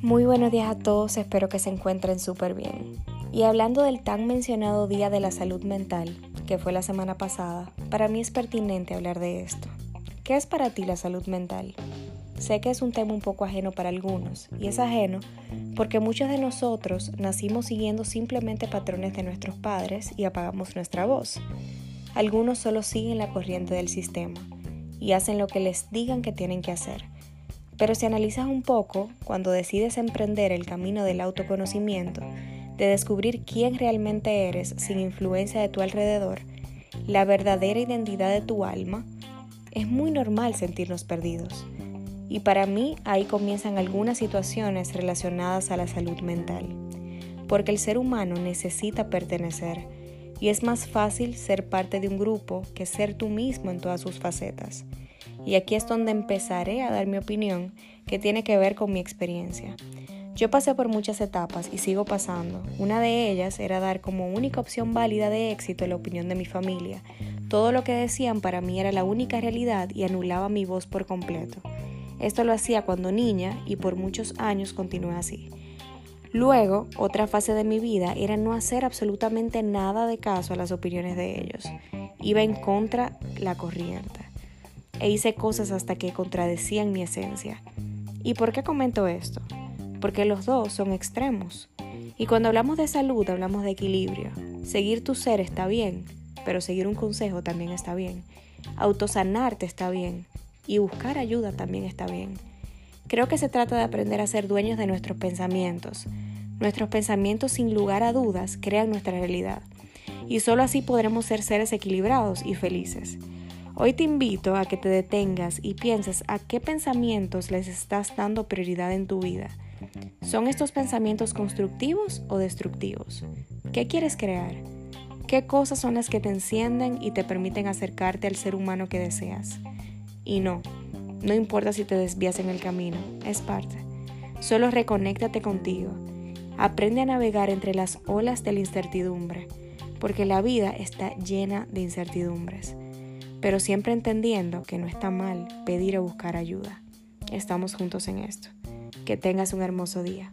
Muy buenos días a todos, espero que se encuentren súper bien. Y hablando del tan mencionado Día de la Salud Mental, que fue la semana pasada, para mí es pertinente hablar de esto. ¿Qué es para ti la salud mental? Sé que es un tema un poco ajeno para algunos, y es ajeno porque muchos de nosotros nacimos siguiendo simplemente patrones de nuestros padres y apagamos nuestra voz. Algunos solo siguen la corriente del sistema y hacen lo que les digan que tienen que hacer. Pero si analizas un poco, cuando decides emprender el camino del autoconocimiento, de descubrir quién realmente eres sin influencia de tu alrededor, la verdadera identidad de tu alma, es muy normal sentirnos perdidos. Y para mí ahí comienzan algunas situaciones relacionadas a la salud mental, porque el ser humano necesita pertenecer y es más fácil ser parte de un grupo que ser tú mismo en todas sus facetas. Y aquí es donde empezaré a dar mi opinión que tiene que ver con mi experiencia. Yo pasé por muchas etapas y sigo pasando. Una de ellas era dar como única opción válida de éxito la opinión de mi familia. Todo lo que decían para mí era la única realidad y anulaba mi voz por completo. Esto lo hacía cuando niña y por muchos años continué así. Luego, otra fase de mi vida era no hacer absolutamente nada de caso a las opiniones de ellos. Iba en contra la corriente. E hice cosas hasta que contradecían mi esencia. ¿Y por qué comento esto? Porque los dos son extremos. Y cuando hablamos de salud hablamos de equilibrio. Seguir tu ser está bien, pero seguir un consejo también está bien. Autosanarte está bien. Y buscar ayuda también está bien. Creo que se trata de aprender a ser dueños de nuestros pensamientos. Nuestros pensamientos sin lugar a dudas crean nuestra realidad y solo así podremos ser seres equilibrados y felices. Hoy te invito a que te detengas y pienses a qué pensamientos les estás dando prioridad en tu vida. ¿Son estos pensamientos constructivos o destructivos? ¿Qué quieres crear? ¿Qué cosas son las que te encienden y te permiten acercarte al ser humano que deseas? Y no, no importa si te desvías en el camino, es parte. Solo reconéctate contigo. Aprende a navegar entre las olas de la incertidumbre, porque la vida está llena de incertidumbres, pero siempre entendiendo que no está mal pedir o buscar ayuda. Estamos juntos en esto. Que tengas un hermoso día.